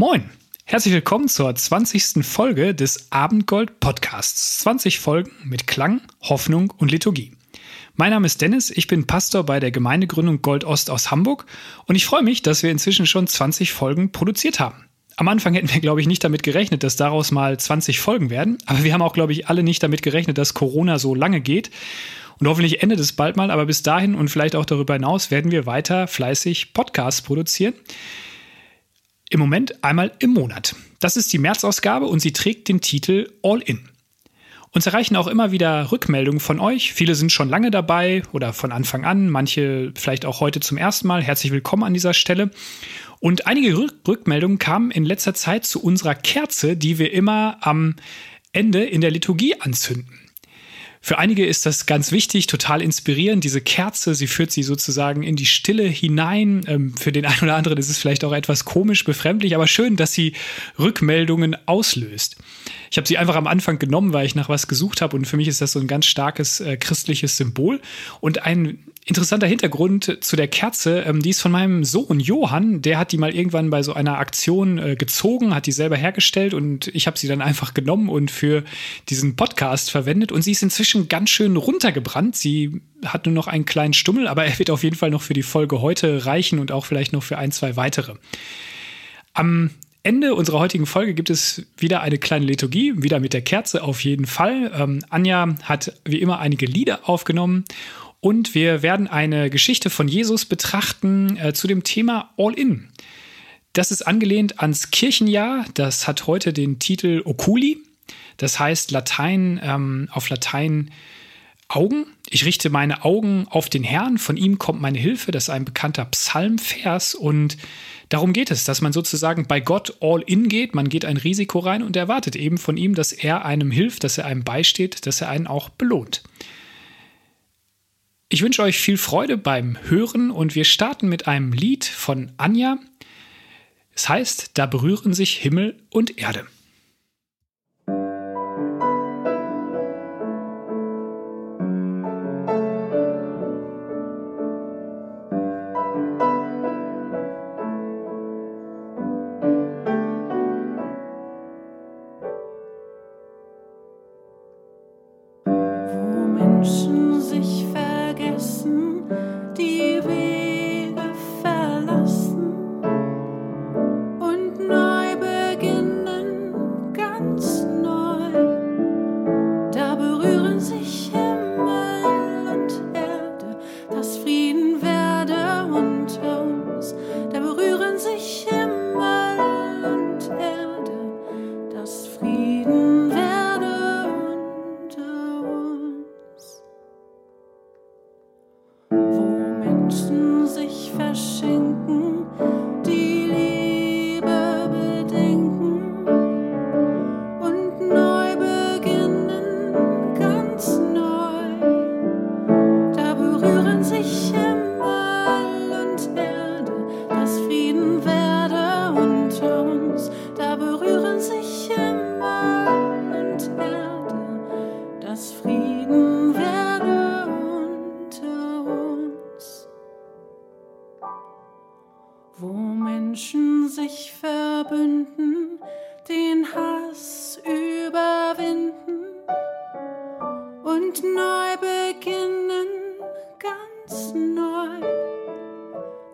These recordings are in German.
Moin! Herzlich willkommen zur 20. Folge des Abendgold Podcasts. 20 Folgen mit Klang, Hoffnung und Liturgie. Mein Name ist Dennis, ich bin Pastor bei der Gemeindegründung Gold Ost aus Hamburg und ich freue mich, dass wir inzwischen schon 20 Folgen produziert haben. Am Anfang hätten wir, glaube ich, nicht damit gerechnet, dass daraus mal 20 Folgen werden, aber wir haben auch, glaube ich, alle nicht damit gerechnet, dass Corona so lange geht. Und hoffentlich endet es bald mal, aber bis dahin und vielleicht auch darüber hinaus werden wir weiter fleißig Podcasts produzieren. Im Moment einmal im Monat. Das ist die März-Ausgabe und sie trägt den Titel All In. Uns erreichen auch immer wieder Rückmeldungen von euch. Viele sind schon lange dabei oder von Anfang an, manche vielleicht auch heute zum ersten Mal. Herzlich willkommen an dieser Stelle. Und einige Rückmeldungen kamen in letzter Zeit zu unserer Kerze, die wir immer am Ende in der Liturgie anzünden. Für einige ist das ganz wichtig, total inspirierend. Diese Kerze, sie führt sie sozusagen in die Stille hinein. Ähm, für den einen oder anderen ist es vielleicht auch etwas komisch, befremdlich, aber schön, dass sie Rückmeldungen auslöst. Ich habe sie einfach am Anfang genommen, weil ich nach was gesucht habe und für mich ist das so ein ganz starkes äh, christliches Symbol. Und ein interessanter Hintergrund zu der Kerze, ähm, die ist von meinem Sohn Johann, der hat die mal irgendwann bei so einer Aktion äh, gezogen, hat die selber hergestellt und ich habe sie dann einfach genommen und für diesen Podcast verwendet und sie ist inzwischen ganz schön runtergebrannt. Sie hat nur noch einen kleinen Stummel, aber er wird auf jeden Fall noch für die Folge heute reichen und auch vielleicht noch für ein, zwei weitere. Am Ende unserer heutigen Folge gibt es wieder eine kleine Liturgie, wieder mit der Kerze auf jeden Fall. Ähm, Anja hat wie immer einige Lieder aufgenommen und wir werden eine Geschichte von Jesus betrachten äh, zu dem Thema All In. Das ist angelehnt ans Kirchenjahr. Das hat heute den Titel Oculi. Das heißt Latein ähm, auf Latein Augen. Ich richte meine Augen auf den Herrn, von ihm kommt meine Hilfe. Das ist ein bekannter Psalmvers und darum geht es, dass man sozusagen bei Gott all in geht. Man geht ein Risiko rein und erwartet eben von ihm, dass er einem hilft, dass er einem beisteht, dass er einen auch belohnt. Ich wünsche euch viel Freude beim Hören und wir starten mit einem Lied von Anja. Es heißt, da berühren sich Himmel und Erde.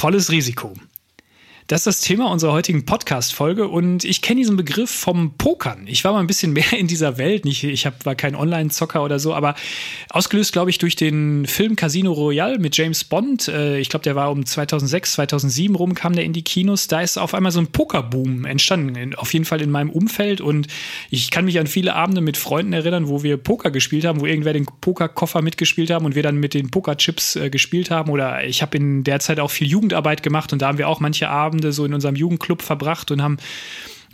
Volles Risiko. Das ist das Thema unserer heutigen Podcast-Folge und ich kenne diesen Begriff vom Pokern. Ich war mal ein bisschen mehr in dieser Welt. Nicht, ich hab, war kein Online-Zocker oder so, aber ausgelöst, glaube ich, durch den Film Casino Royale mit James Bond. Äh, ich glaube, der war um 2006, 2007 rum, kam der in die Kinos. Da ist auf einmal so ein Pokerboom entstanden. Auf jeden Fall in meinem Umfeld und ich kann mich an viele Abende mit Freunden erinnern, wo wir Poker gespielt haben, wo irgendwer den Pokerkoffer mitgespielt haben und wir dann mit den Pokerchips äh, gespielt haben. Oder ich habe in der Zeit auch viel Jugendarbeit gemacht und da haben wir auch manche Abende Abende so in unserem Jugendclub verbracht und haben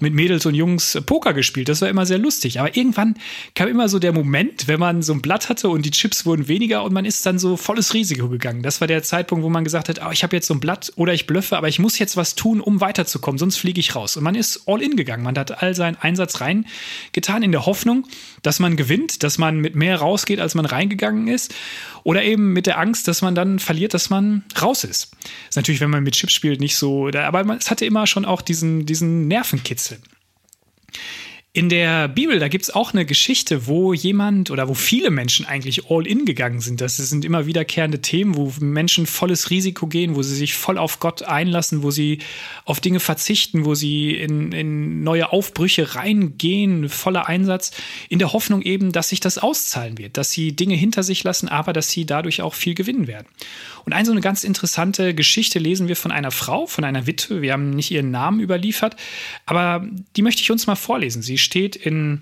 mit Mädels und Jungs Poker gespielt. Das war immer sehr lustig. Aber irgendwann kam immer so der Moment, wenn man so ein Blatt hatte und die Chips wurden weniger und man ist dann so volles Risiko gegangen. Das war der Zeitpunkt, wo man gesagt hat, oh, ich habe jetzt so ein Blatt oder ich blöffe, aber ich muss jetzt was tun, um weiterzukommen, sonst fliege ich raus. Und man ist all in gegangen. Man hat all seinen Einsatz reingetan in der Hoffnung, dass man gewinnt, dass man mit mehr rausgeht, als man reingegangen ist. Oder eben mit der Angst, dass man dann verliert, dass man raus ist. Das ist natürlich, wenn man mit Chips spielt, nicht so, aber es hatte immer schon auch diesen, diesen sind. In der Bibel, da gibt es auch eine Geschichte, wo jemand oder wo viele Menschen eigentlich all in gegangen sind. Das sind immer wiederkehrende Themen, wo Menschen volles Risiko gehen, wo sie sich voll auf Gott einlassen, wo sie auf Dinge verzichten, wo sie in, in neue Aufbrüche reingehen, voller Einsatz, in der Hoffnung eben, dass sich das auszahlen wird, dass sie Dinge hinter sich lassen, aber dass sie dadurch auch viel gewinnen werden. Und eine so eine ganz interessante Geschichte lesen wir von einer Frau, von einer Witwe. Wir haben nicht ihren Namen überliefert, aber die möchte ich uns mal vorlesen. Sie steht in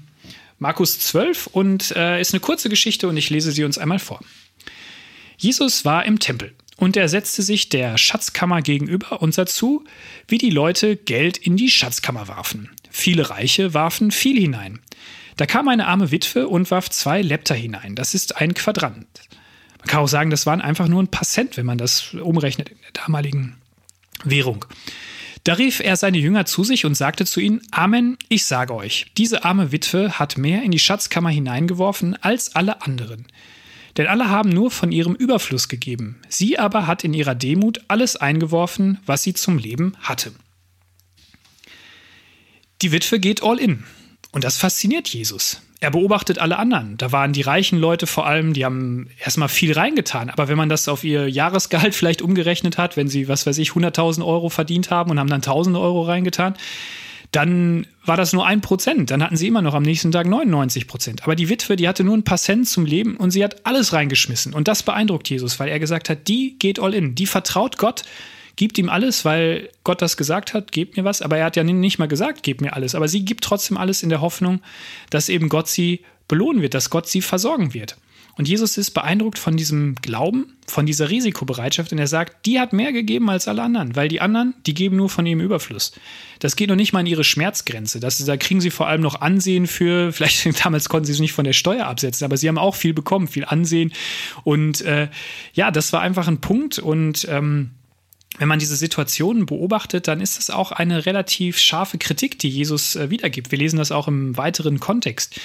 Markus 12 und äh, ist eine kurze Geschichte und ich lese sie uns einmal vor. Jesus war im Tempel und er setzte sich der Schatzkammer gegenüber und sah zu, wie die Leute Geld in die Schatzkammer warfen. Viele Reiche warfen viel hinein. Da kam eine arme Witwe und warf zwei Lepter hinein. Das ist ein Quadrant. Man kann auch sagen, das waren einfach nur ein paar Cent, wenn man das umrechnet in der damaligen Währung. Da rief er seine Jünger zu sich und sagte zu ihnen, Amen, ich sage euch, diese arme Witwe hat mehr in die Schatzkammer hineingeworfen als alle anderen. Denn alle haben nur von ihrem Überfluss gegeben. Sie aber hat in ihrer Demut alles eingeworfen, was sie zum Leben hatte. Die Witwe geht all in. Und das fasziniert Jesus er beobachtet alle anderen. Da waren die reichen Leute vor allem, die haben erstmal viel reingetan. Aber wenn man das auf ihr Jahresgehalt vielleicht umgerechnet hat, wenn sie, was weiß ich, 100.000 Euro verdient haben und haben dann 1.000 Euro reingetan, dann war das nur ein Prozent. Dann hatten sie immer noch am nächsten Tag 99 Prozent. Aber die Witwe, die hatte nur ein paar Cent zum Leben und sie hat alles reingeschmissen. Und das beeindruckt Jesus, weil er gesagt hat, die geht all in. Die vertraut Gott gibt ihm alles, weil Gott das gesagt hat, gebt mir was. Aber er hat ja nicht mal gesagt, gebt mir alles. Aber sie gibt trotzdem alles in der Hoffnung, dass eben Gott sie belohnen wird, dass Gott sie versorgen wird. Und Jesus ist beeindruckt von diesem Glauben, von dieser Risikobereitschaft und er sagt, die hat mehr gegeben als alle anderen, weil die anderen, die geben nur von ihrem Überfluss. Das geht noch nicht mal in ihre Schmerzgrenze. Das, da kriegen sie vor allem noch Ansehen für, vielleicht damals konnten sie es nicht von der Steuer absetzen, aber sie haben auch viel bekommen, viel Ansehen. Und äh, ja, das war einfach ein Punkt und ähm, wenn man diese Situationen beobachtet, dann ist es auch eine relativ scharfe Kritik, die Jesus äh, wiedergibt. Wir lesen das auch im weiteren Kontext.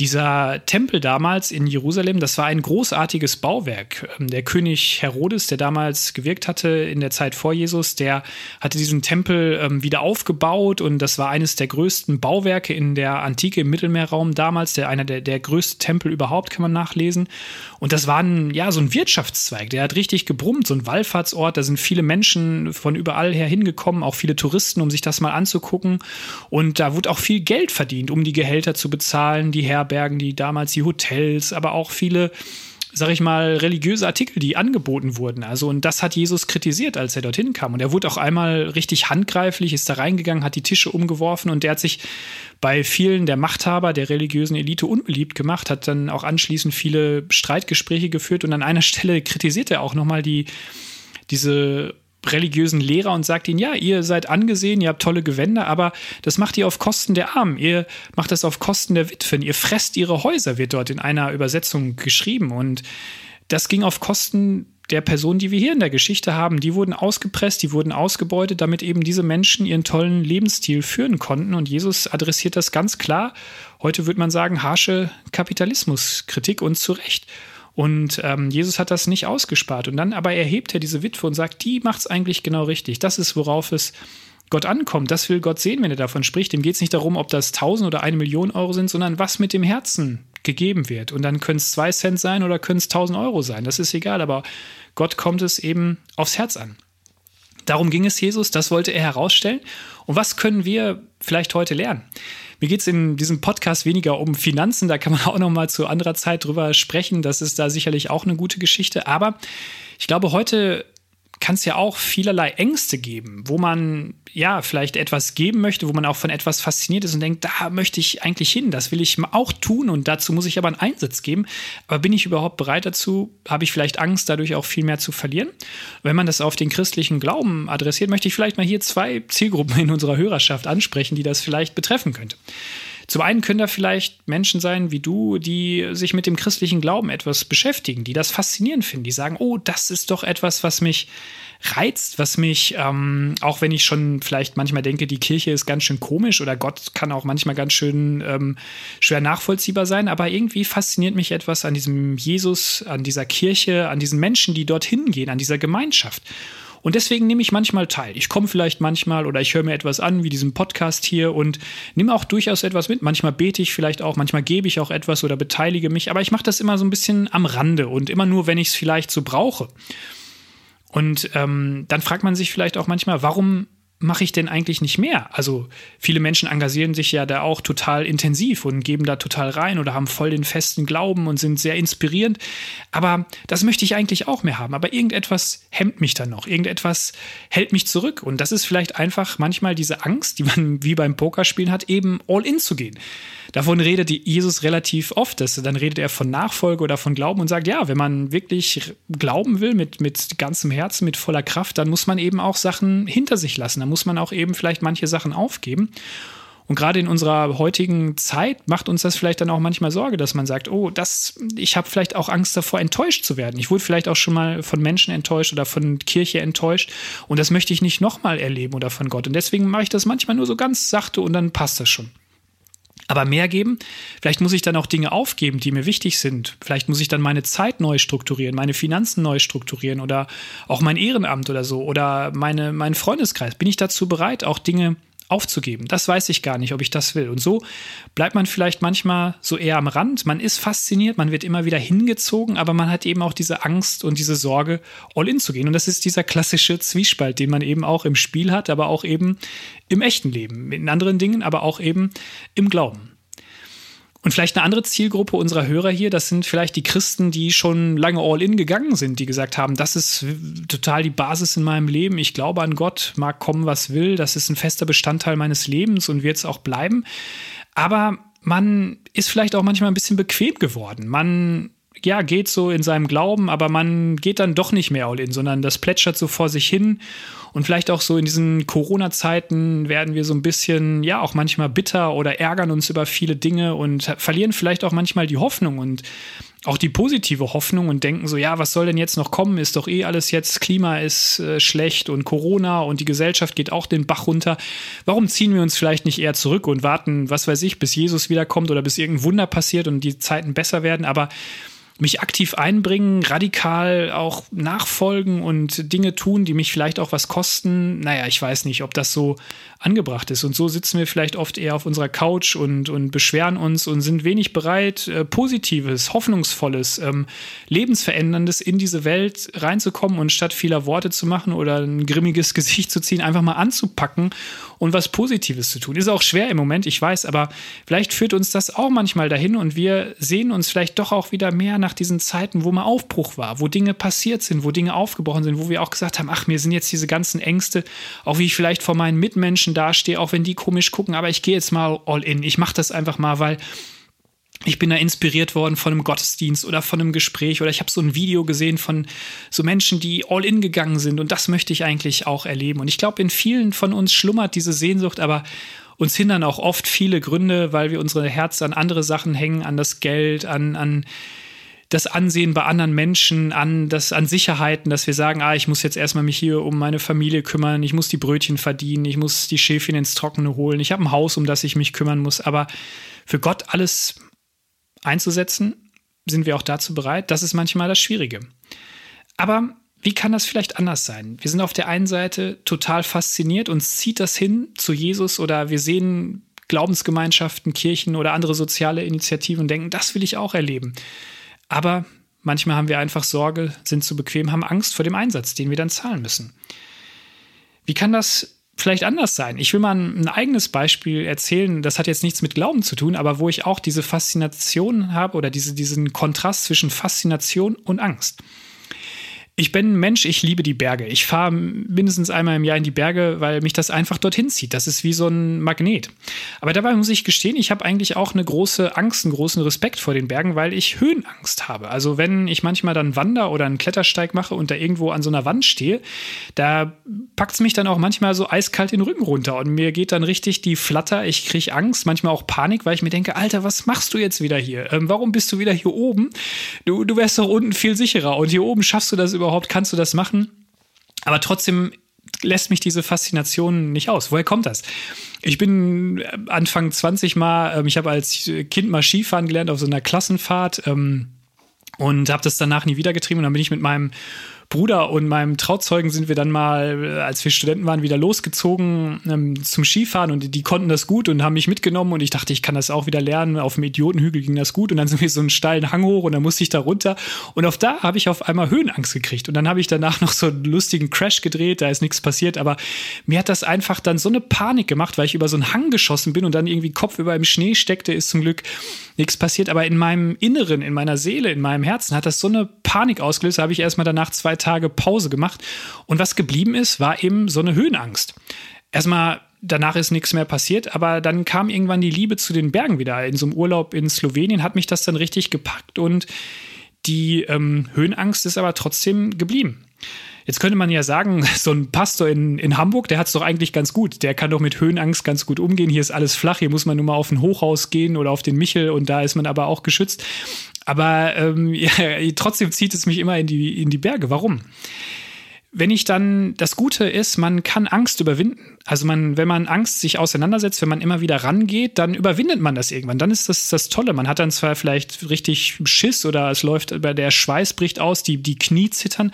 Dieser Tempel damals in Jerusalem, das war ein großartiges Bauwerk. Ähm, der König Herodes, der damals gewirkt hatte in der Zeit vor Jesus, der hatte diesen Tempel ähm, wieder aufgebaut und das war eines der größten Bauwerke in der Antike im Mittelmeerraum damals, der einer der, der größte Tempel überhaupt, kann man nachlesen. Und das war ein, ja, so ein Wirtschaftszweig, der hat richtig gebrummt, so ein Wallfahrtsort, da sind viele Menschen von überall her hingekommen, auch viele Touristen, um sich das mal anzugucken. Und da wurde auch viel Geld verdient, um die Gehälter zu bezahlen, die Herr beherbergen die damals die Hotels, aber auch viele sag ich mal, religiöse Artikel, die angeboten wurden. Also, und das hat Jesus kritisiert, als er dorthin kam. Und er wurde auch einmal richtig handgreiflich, ist da reingegangen, hat die Tische umgeworfen und der hat sich bei vielen der Machthaber der religiösen Elite unbeliebt gemacht, hat dann auch anschließend viele Streitgespräche geführt und an einer Stelle kritisiert er auch nochmal die, diese religiösen Lehrer und sagt ihnen, ja, ihr seid angesehen, ihr habt tolle Gewänder, aber das macht ihr auf Kosten der Armen, ihr macht das auf Kosten der Witwen, ihr fresst ihre Häuser, wird dort in einer Übersetzung geschrieben. Und das ging auf Kosten der Personen, die wir hier in der Geschichte haben. Die wurden ausgepresst, die wurden ausgebeutet, damit eben diese Menschen ihren tollen Lebensstil führen konnten. Und Jesus adressiert das ganz klar. Heute würde man sagen, harsche Kapitalismuskritik und zu Recht. Und ähm, Jesus hat das nicht ausgespart. Und dann aber erhebt er diese Witwe und sagt, die macht es eigentlich genau richtig. Das ist, worauf es Gott ankommt. Das will Gott sehen, wenn er davon spricht. Dem geht es nicht darum, ob das 1000 oder eine Million Euro sind, sondern was mit dem Herzen gegeben wird. Und dann können es zwei Cent sein oder können es 1000 Euro sein. Das ist egal. Aber Gott kommt es eben aufs Herz an. Darum ging es Jesus, das wollte er herausstellen. Und was können wir vielleicht heute lernen? Mir geht es in diesem Podcast weniger um Finanzen, da kann man auch noch mal zu anderer Zeit drüber sprechen. Das ist da sicherlich auch eine gute Geschichte. Aber ich glaube, heute kann es ja auch vielerlei Ängste geben, wo man ja vielleicht etwas geben möchte, wo man auch von etwas fasziniert ist und denkt, da möchte ich eigentlich hin, das will ich auch tun und dazu muss ich aber einen Einsatz geben. Aber bin ich überhaupt bereit dazu? Habe ich vielleicht Angst, dadurch auch viel mehr zu verlieren? Wenn man das auf den christlichen Glauben adressiert, möchte ich vielleicht mal hier zwei Zielgruppen in unserer Hörerschaft ansprechen, die das vielleicht betreffen könnte. Zum einen können da vielleicht Menschen sein wie du, die sich mit dem christlichen Glauben etwas beschäftigen, die das faszinierend finden, die sagen, oh, das ist doch etwas, was mich reizt, was mich, ähm, auch wenn ich schon vielleicht manchmal denke, die Kirche ist ganz schön komisch oder Gott kann auch manchmal ganz schön ähm, schwer nachvollziehbar sein, aber irgendwie fasziniert mich etwas an diesem Jesus, an dieser Kirche, an diesen Menschen, die dorthin gehen, an dieser Gemeinschaft. Und deswegen nehme ich manchmal teil. Ich komme vielleicht manchmal oder ich höre mir etwas an, wie diesen Podcast hier und nehme auch durchaus etwas mit. Manchmal bete ich vielleicht auch, manchmal gebe ich auch etwas oder beteilige mich, aber ich mache das immer so ein bisschen am Rande und immer nur, wenn ich es vielleicht so brauche. Und ähm, dann fragt man sich vielleicht auch manchmal, warum mache ich denn eigentlich nicht mehr? Also viele Menschen engagieren sich ja da auch total intensiv und geben da total rein oder haben voll den festen Glauben und sind sehr inspirierend. Aber das möchte ich eigentlich auch mehr haben. Aber irgendetwas hemmt mich dann noch. Irgendetwas hält mich zurück. Und das ist vielleicht einfach manchmal diese Angst, die man wie beim Pokerspielen hat, eben all in zu gehen. Davon redet Jesus relativ oft. Dass, dann redet er von Nachfolge oder von Glauben und sagt, ja, wenn man wirklich glauben will mit, mit ganzem Herzen, mit voller Kraft, dann muss man eben auch Sachen hinter sich lassen. Muss man auch eben vielleicht manche Sachen aufgeben. Und gerade in unserer heutigen Zeit macht uns das vielleicht dann auch manchmal Sorge, dass man sagt, oh, das, ich habe vielleicht auch Angst davor, enttäuscht zu werden. Ich wurde vielleicht auch schon mal von Menschen enttäuscht oder von Kirche enttäuscht und das möchte ich nicht nochmal erleben oder von Gott. Und deswegen mache ich das manchmal nur so ganz sachte und dann passt das schon aber mehr geben. Vielleicht muss ich dann auch Dinge aufgeben, die mir wichtig sind. Vielleicht muss ich dann meine Zeit neu strukturieren, meine Finanzen neu strukturieren oder auch mein Ehrenamt oder so oder meine, meinen Freundeskreis. Bin ich dazu bereit, auch Dinge aufzugeben. Das weiß ich gar nicht, ob ich das will. Und so bleibt man vielleicht manchmal so eher am Rand. Man ist fasziniert, man wird immer wieder hingezogen, aber man hat eben auch diese Angst und diese Sorge, all in zu gehen. Und das ist dieser klassische Zwiespalt, den man eben auch im Spiel hat, aber auch eben im echten Leben, in anderen Dingen, aber auch eben im Glauben. Und vielleicht eine andere Zielgruppe unserer Hörer hier, das sind vielleicht die Christen, die schon lange all in gegangen sind, die gesagt haben, das ist total die Basis in meinem Leben. Ich glaube an Gott, mag kommen, was will. Das ist ein fester Bestandteil meines Lebens und wird es auch bleiben. Aber man ist vielleicht auch manchmal ein bisschen bequem geworden. Man ja, geht so in seinem Glauben, aber man geht dann doch nicht mehr all in, sondern das plätschert so vor sich hin. Und vielleicht auch so in diesen Corona-Zeiten werden wir so ein bisschen, ja, auch manchmal bitter oder ärgern uns über viele Dinge und verlieren vielleicht auch manchmal die Hoffnung und auch die positive Hoffnung und denken so, ja, was soll denn jetzt noch kommen? Ist doch eh alles jetzt, Klima ist äh, schlecht und Corona und die Gesellschaft geht auch den Bach runter. Warum ziehen wir uns vielleicht nicht eher zurück und warten, was weiß ich, bis Jesus wiederkommt oder bis irgendein Wunder passiert und die Zeiten besser werden? Aber mich aktiv einbringen, radikal auch nachfolgen und Dinge tun, die mich vielleicht auch was kosten. Naja, ich weiß nicht, ob das so angebracht ist. Und so sitzen wir vielleicht oft eher auf unserer Couch und, und beschweren uns und sind wenig bereit, äh, Positives, Hoffnungsvolles, ähm, Lebensveränderndes in diese Welt reinzukommen und statt vieler Worte zu machen oder ein grimmiges Gesicht zu ziehen, einfach mal anzupacken und was Positives zu tun. Ist auch schwer im Moment, ich weiß, aber vielleicht führt uns das auch manchmal dahin und wir sehen uns vielleicht doch auch wieder mehr nach diesen Zeiten, wo mal Aufbruch war, wo Dinge passiert sind, wo Dinge aufgebrochen sind, wo wir auch gesagt haben, ach, mir sind jetzt diese ganzen Ängste, auch wie ich vielleicht vor meinen Mitmenschen dastehe, auch wenn die komisch gucken, aber ich gehe jetzt mal all in. Ich mache das einfach mal, weil ich bin da inspiriert worden von einem Gottesdienst oder von einem Gespräch oder ich habe so ein Video gesehen von so Menschen, die all in gegangen sind und das möchte ich eigentlich auch erleben. Und ich glaube, in vielen von uns schlummert diese Sehnsucht, aber uns hindern auch oft viele Gründe, weil wir unsere Herz an andere Sachen hängen, an das Geld, an, an das Ansehen bei anderen Menschen, an das, an Sicherheiten, dass wir sagen, ah, ich muss jetzt erstmal mich hier um meine Familie kümmern, ich muss die Brötchen verdienen, ich muss die Schäfchen ins Trockene holen, ich habe ein Haus, um das ich mich kümmern muss. Aber für Gott alles einzusetzen, sind wir auch dazu bereit. Das ist manchmal das Schwierige. Aber wie kann das vielleicht anders sein? Wir sind auf der einen Seite total fasziniert, uns zieht das hin zu Jesus oder wir sehen Glaubensgemeinschaften, Kirchen oder andere soziale Initiativen und denken, das will ich auch erleben. Aber manchmal haben wir einfach Sorge, sind zu bequem, haben Angst vor dem Einsatz, den wir dann zahlen müssen. Wie kann das vielleicht anders sein. Ich will mal ein, eigenes Beispiel erzählen. Das hat jetzt nichts mit Glauben zu tun, aber wo ich auch diese Faszination habe oder diese, diesen Kontrast zwischen Faszination und Angst. Ich bin ein Mensch, ich liebe die Berge. Ich fahre mindestens einmal im Jahr in die Berge, weil mich das einfach dorthin zieht. Das ist wie so ein Magnet. Aber dabei muss ich gestehen, ich habe eigentlich auch eine große Angst, einen großen Respekt vor den Bergen, weil ich Höhenangst habe. Also wenn ich manchmal dann Wander- oder einen Klettersteig mache und da irgendwo an so einer Wand stehe, da packt es mich dann auch manchmal so eiskalt den Rücken runter und mir geht dann richtig die Flatter. Ich kriege Angst, manchmal auch Panik, weil ich mir denke, Alter, was machst du jetzt wieder hier? Ähm, warum bist du wieder hier oben? Du, du wärst doch unten viel sicherer und hier oben schaffst du das überhaupt überhaupt kannst du das machen? Aber trotzdem lässt mich diese Faszination nicht aus. Woher kommt das? Ich bin äh, Anfang 20 mal, ähm, ich habe als Kind mal Skifahren gelernt auf so einer Klassenfahrt ähm, und habe das danach nie wieder getrieben. Und dann bin ich mit meinem Bruder und meinem Trauzeugen sind wir dann mal, äh, als wir Studenten waren, wieder losgezogen ähm, zum Skifahren und die, die, konnten das gut und haben mich mitgenommen und ich dachte, ich kann das auch wieder lernen. Auf dem Idiotenhügel ging das gut und dann sind wir so einen steilen Hang hoch und dann musste ich da runter. Und auf da habe ich auf einmal Höhenangst gekriegt und dann habe ich danach noch so einen lustigen Crash gedreht, da ist nichts passiert, aber mir hat das einfach dann so eine Panik gemacht, weil ich über so einen Hang geschossen bin und dann irgendwie Kopf über im Schnee steckte, ist zum Glück nichts passiert, aber in meinem Inneren, in meiner Seele, in meinem Herzen hat das so eine Panik ausgelöst, habe ich erstmal danach zwei Tage Pause gemacht. Und was geblieben ist, war eben so eine Höhenangst. Erstmal danach ist nichts mehr passiert, aber dann kam irgendwann die Liebe zu den Bergen wieder. In so einem Urlaub in Slowenien hat mich das dann richtig gepackt und die ähm, Höhenangst ist aber trotzdem geblieben. Jetzt könnte man ja sagen, so ein Pastor in, in Hamburg, der hat es doch eigentlich ganz gut. Der kann doch mit Höhenangst ganz gut umgehen. Hier ist alles flach, hier muss man nur mal auf ein Hochhaus gehen oder auf den Michel und da ist man aber auch geschützt. Aber ähm, ja, trotzdem zieht es mich immer in die, in die Berge. Warum? wenn ich dann, das Gute ist, man kann Angst überwinden. Also man, wenn man Angst sich auseinandersetzt, wenn man immer wieder rangeht, dann überwindet man das irgendwann. Dann ist das das Tolle. Man hat dann zwar vielleicht richtig Schiss oder es läuft, über der Schweiß bricht aus, die, die Knie zittern,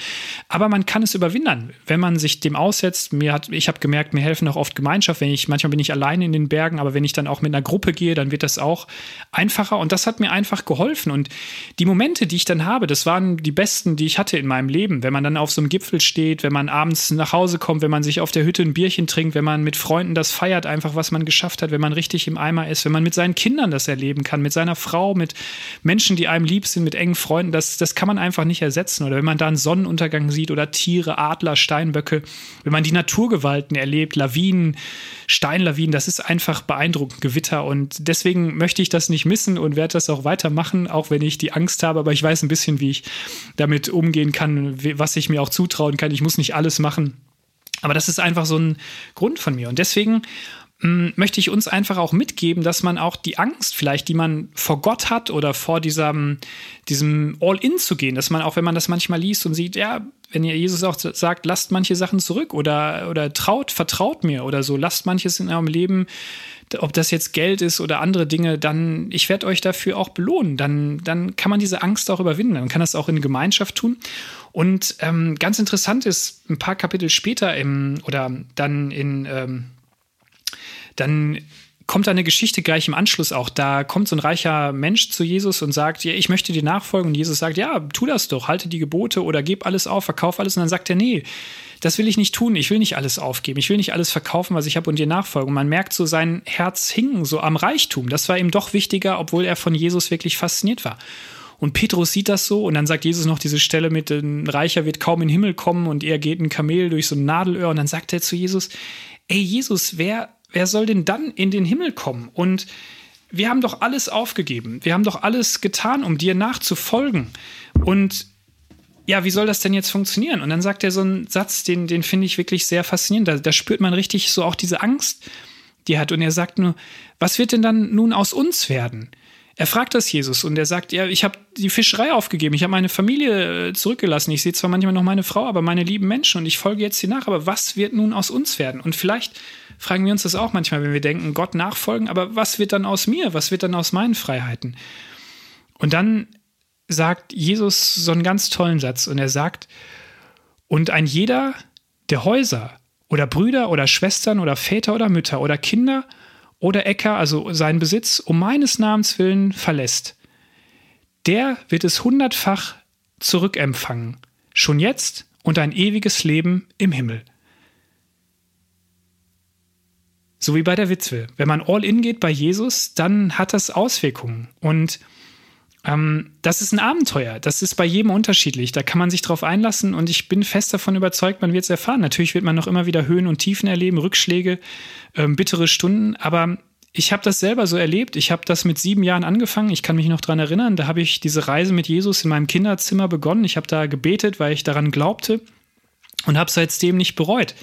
aber man kann es überwinden, wenn man sich dem aussetzt. Mir hat, ich habe gemerkt, mir helfen auch oft Gemeinschaft. Wenn ich, manchmal bin ich alleine in den Bergen, aber wenn ich dann auch mit einer Gruppe gehe, dann wird das auch einfacher. Und das hat mir einfach geholfen. Und die Momente, die ich dann habe, das waren die besten, die ich hatte in meinem Leben. Wenn man dann auf so einem Gipfel steht, steht, wenn man abends nach Hause kommt, wenn man sich auf der Hütte ein Bierchen trinkt, wenn man mit Freunden das feiert, einfach was man geschafft hat, wenn man richtig im Eimer ist, wenn man mit seinen Kindern das erleben kann, mit seiner Frau, mit Menschen, die einem lieb sind, mit engen Freunden, das, das kann man einfach nicht ersetzen. Oder wenn man da einen Sonnenuntergang sieht oder Tiere, Adler, Steinböcke, wenn man die Naturgewalten erlebt, Lawinen, Steinlawinen, das ist einfach beeindruckend, Gewitter. Und deswegen möchte ich das nicht missen und werde das auch weitermachen, auch wenn ich die Angst habe. Aber ich weiß ein bisschen, wie ich damit umgehen kann, was ich mir auch zutrauen kann ich muss nicht alles machen. Aber das ist einfach so ein Grund von mir. Und deswegen möchte ich uns einfach auch mitgeben, dass man auch die Angst vielleicht, die man vor Gott hat oder vor diesem, diesem All-In zu gehen, dass man auch, wenn man das manchmal liest und sieht, ja, wenn ihr Jesus auch sagt, lasst manche Sachen zurück oder, oder traut, vertraut mir oder so, lasst manches in eurem Leben ob das jetzt Geld ist oder andere Dinge, dann, ich werde euch dafür auch belohnen. Dann, dann kann man diese Angst auch überwinden. Man kann das auch in Gemeinschaft tun. Und ähm, ganz interessant ist, ein paar Kapitel später im, oder dann in, ähm, dann kommt eine Geschichte gleich im Anschluss auch. Da kommt so ein reicher Mensch zu Jesus und sagt, ja, ich möchte dir nachfolgen. Und Jesus sagt, ja, tu das doch, halte die Gebote oder gib alles auf, verkauf alles. Und dann sagt er, nee, das will ich nicht tun. Ich will nicht alles aufgeben. Ich will nicht alles verkaufen, was ich habe und dir nachfolgen. Und man merkt so, sein Herz hing so am Reichtum. Das war ihm doch wichtiger, obwohl er von Jesus wirklich fasziniert war. Und Petrus sieht das so und dann sagt Jesus noch diese Stelle mit, ein Reicher wird kaum in den Himmel kommen und er geht ein Kamel durch so ein Nadelöhr und dann sagt er zu Jesus, ey Jesus, wer, wer soll denn dann in den Himmel kommen? Und wir haben doch alles aufgegeben. Wir haben doch alles getan, um dir nachzufolgen. Und ja, wie soll das denn jetzt funktionieren? Und dann sagt er so einen Satz, den, den finde ich wirklich sehr faszinierend. Da, da spürt man richtig so auch diese Angst, die er hat. Und er sagt nur, was wird denn dann nun aus uns werden? Er fragt das Jesus und er sagt, ja, ich habe die Fischerei aufgegeben, ich habe meine Familie äh, zurückgelassen, ich sehe zwar manchmal noch meine Frau, aber meine lieben Menschen und ich folge jetzt hier nach, aber was wird nun aus uns werden? Und vielleicht fragen wir uns das auch manchmal, wenn wir denken, Gott nachfolgen, aber was wird dann aus mir? Was wird dann aus meinen Freiheiten? Und dann sagt Jesus so einen ganz tollen Satz und er sagt, und ein jeder, der Häuser oder Brüder oder Schwestern oder Väter oder Mütter oder Kinder oder Äcker, also seinen Besitz, um meines Namens willen verlässt, der wird es hundertfach zurückempfangen, schon jetzt und ein ewiges Leben im Himmel. So wie bei der Witwe. Wenn man all in geht bei Jesus, dann hat das Auswirkungen. Und Ähm, das ist ein Abenteuer. Das ist bei jedem unterschiedlich. Da kann man sich drauf einlassen und ich bin fest davon überzeugt, man wird es erfahren. Natürlich wird man noch immer wieder Höhen und Tiefen erleben, Rückschläge, ähm, bittere Stunden, aber ich habe das selber so erlebt. Ich habe das mit sieben Jahren angefangen. Ich kann mich noch daran erinnern. Da habe ich diese Reise mit Jesus in meinem Kinderzimmer begonnen. Ich habe da gebetet, weil ich daran glaubte und habe seitdem nicht bereut.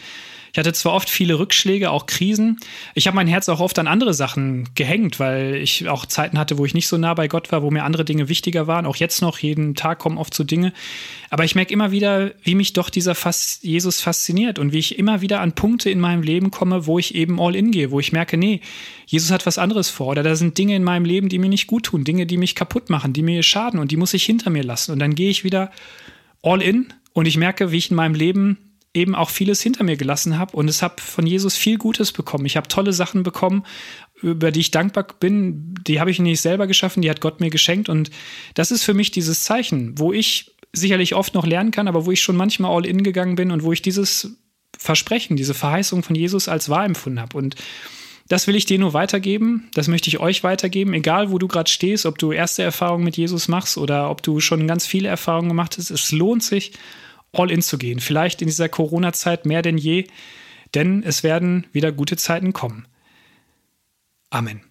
Ich hatte zwar oft viele Rückschläge, auch Krisen. Ich habe mein Herz auch oft an andere Sachen gehängt, weil ich auch Zeiten hatte, wo ich nicht so nah bei Gott war, wo mir andere Dinge wichtiger waren. Auch jetzt noch, jeden Tag kommen oft so Dinge. Aber ich merke immer wieder, wie mich doch dieser Fas Jesus fasziniert und wie ich immer wieder an Punkte in meinem Leben komme, wo ich eben all in gehe, wo ich merke, nee, Jesus hat was anderes vor. Oder da sind Dinge in meinem Leben, die mir nicht gut tun, Dinge, die mich kaputt machen, die mir schaden und die muss ich hinter mir lassen. Und dann gehe ich wieder all in und ich merke, wie ich in meinem Leben eben auch vieles hinter mir gelassen habe und es habe von Jesus viel Gutes bekommen. Ich habe tolle Sachen bekommen, über die ich dankbar bin. Die habe ich nicht selber geschaffen, die hat Gott mir geschenkt und das ist für mich dieses Zeichen, wo ich sicherlich oft noch lernen kann, aber wo ich schon manchmal all in gegangen bin und wo ich dieses Versprechen, diese Verheißung von Jesus als wahr empfunden habe und das will ich dir nur weitergeben. Das möchte ich euch weitergeben. Egal, wo du gerade stehst, ob du erste Erfahrungen mit Jesus machst oder ob du schon ganz viele Erfahrungen gemacht hast. Es lohnt sich, all in zu gehen. Vielleicht in dieser Corona-Zeit mehr denn je, denn es werden wieder gute Zeiten kommen. Amen.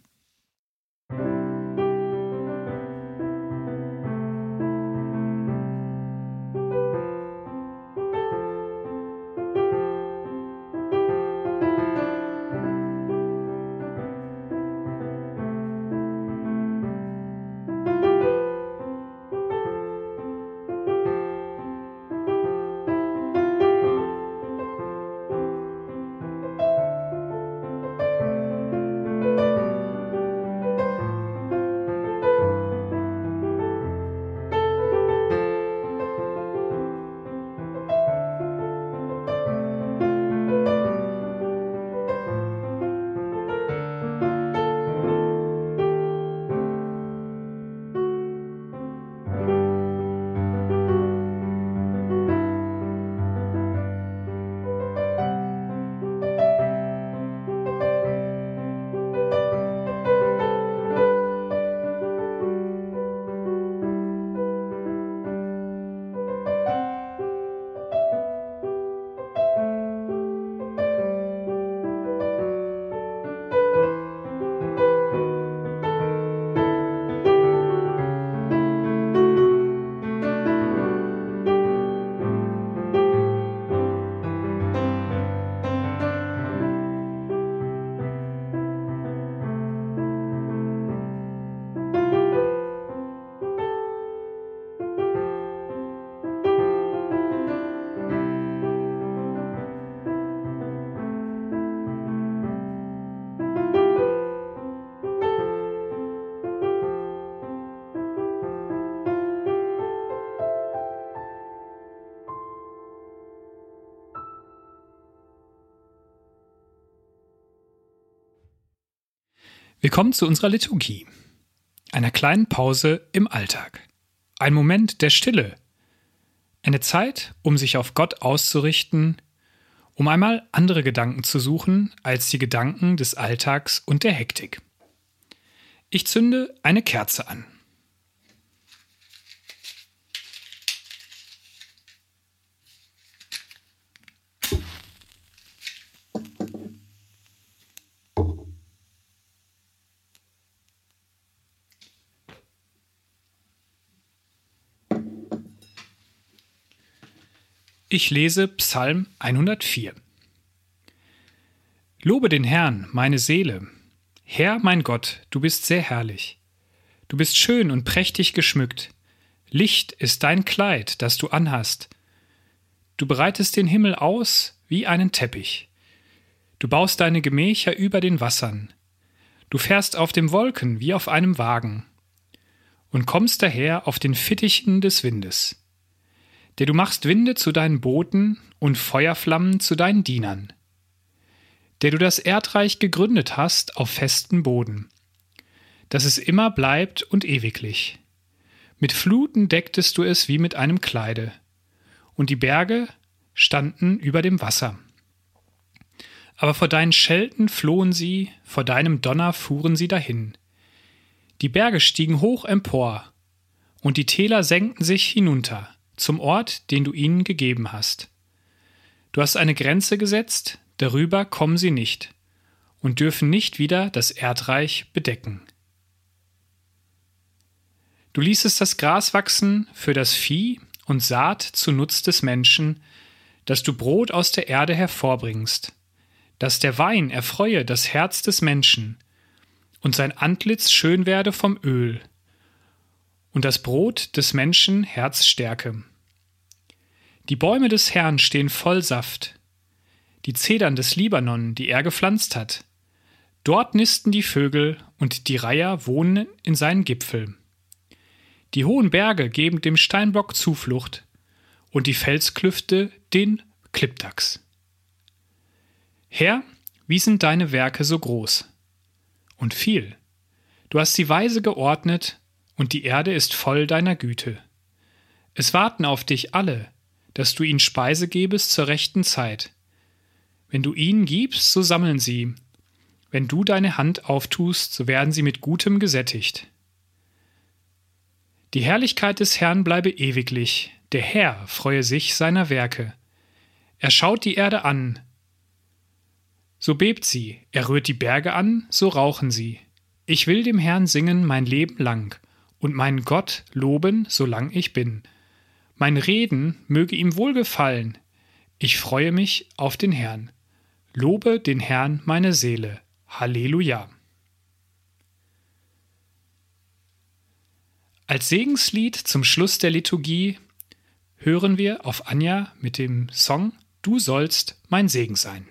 Willkommen zu unserer Liturgie, einer kleinen Pause im Alltag, ein Moment der Stille, eine Zeit, um sich auf Gott auszurichten, um einmal andere Gedanken zu suchen als die Gedanken des Alltags und der Hektik. Ich zünde eine Kerze an. Ich lese Psalm 104. Lobe den Herrn, meine Seele. Herr, mein Gott, du bist sehr herrlich. Du bist schön und prächtig geschmückt. Licht ist dein Kleid, das du anhast. Du bereitest den Himmel aus wie einen Teppich. Du baust deine Gemächer über den Wassern. Du fährst auf den Wolken wie auf einem Wagen und kommst daher auf den Fittichen des Windes der du machst Winde zu deinen Booten und Feuerflammen zu deinen Dienern, der du das Erdreich gegründet hast auf festen Boden, dass es immer bleibt und ewiglich. Mit Fluten decktest du es wie mit einem Kleide, und die Berge standen über dem Wasser. Aber vor deinen Schelten flohen sie, vor deinem Donner fuhren sie dahin. Die Berge stiegen hoch empor, und die Täler senkten sich hinunter zum Ort, den du ihnen gegeben hast. Du hast eine Grenze gesetzt, darüber kommen sie nicht und dürfen nicht wieder das Erdreich bedecken. Du ließest das Gras wachsen für das Vieh und Saat zu Nutz des Menschen, dass du Brot aus der Erde hervorbringst, dass der Wein erfreue das Herz des Menschen und sein Antlitz schön werde vom Öl und das Brot des Menschen Herz stärke. Die Bäume des Herrn stehen voll Saft, die Zedern des Libanon, die er gepflanzt hat. Dort nisten die Vögel und die Reiher wohnen in seinen Gipfeln. Die hohen Berge geben dem Steinbock Zuflucht und die Felsklüfte den Klippdachs. Herr, wie sind deine Werke so groß? Und viel. Du hast sie weise geordnet, und die Erde ist voll deiner Güte. Es warten auf dich alle, dass du ihnen Speise gebest zur rechten Zeit. Wenn du ihnen gibst, so sammeln sie. Wenn du deine Hand auftust, so werden sie mit Gutem gesättigt. Die Herrlichkeit des Herrn bleibe ewiglich, der Herr freue sich seiner Werke. Er schaut die Erde an, so bebt sie, er rührt die Berge an, so rauchen sie. Ich will dem Herrn singen mein Leben lang und meinen Gott loben, solang ich bin. Mein Reden möge ihm wohlgefallen. Ich freue mich auf den Herrn. Lobe den Herrn meine Seele. Halleluja. Als Segenslied zum Schluss der Liturgie hören wir auf Anja mit dem Song Du sollst mein Segen sein.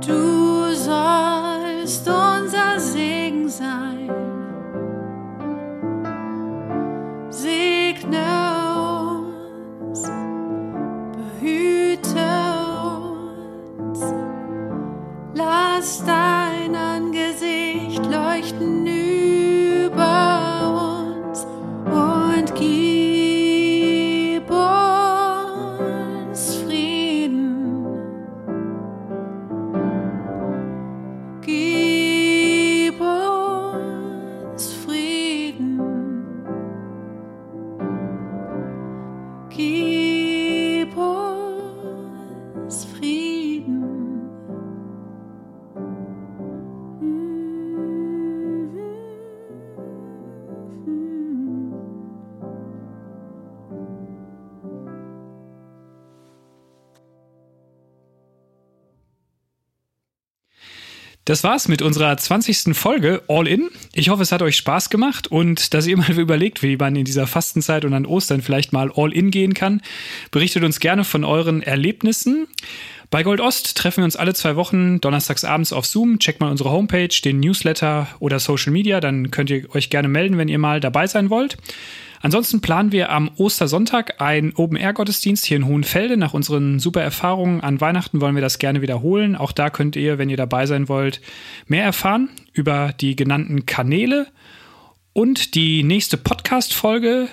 Tus eyes. Das war's mit unserer 20. Folge All In. Ich hoffe, es hat euch Spaß gemacht und dass ihr mal überlegt, wie man in dieser Fastenzeit und an Ostern vielleicht mal All In gehen kann. Berichtet uns gerne von euren Erlebnissen. Bei Gold Ost treffen wir uns alle zwei Wochen donnerstags abends auf Zoom. Checkt mal unsere Homepage, den Newsletter oder Social Media. Dann könnt ihr euch gerne melden, wenn ihr mal dabei sein wollt. Ansonsten planen wir am Ostersonntag einen Open-Air-Gottesdienst hier in Hohenfelde. Nach unseren super Erfahrungen an Weihnachten wollen wir das gerne wiederholen. Auch da könnt ihr, wenn ihr dabei sein wollt, mehr erfahren über die genannten Kanäle. Und die nächste Podcast-Folge,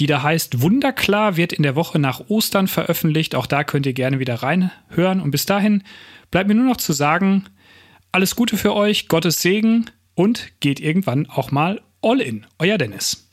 die da heißt Wunderklar, wird in der Woche nach Ostern veröffentlicht. Auch da könnt ihr gerne wieder reinhören. Und bis dahin bleibt mir nur noch zu sagen, alles Gute für euch, Gottes Segen und geht irgendwann auch mal all in. Euer Dennis.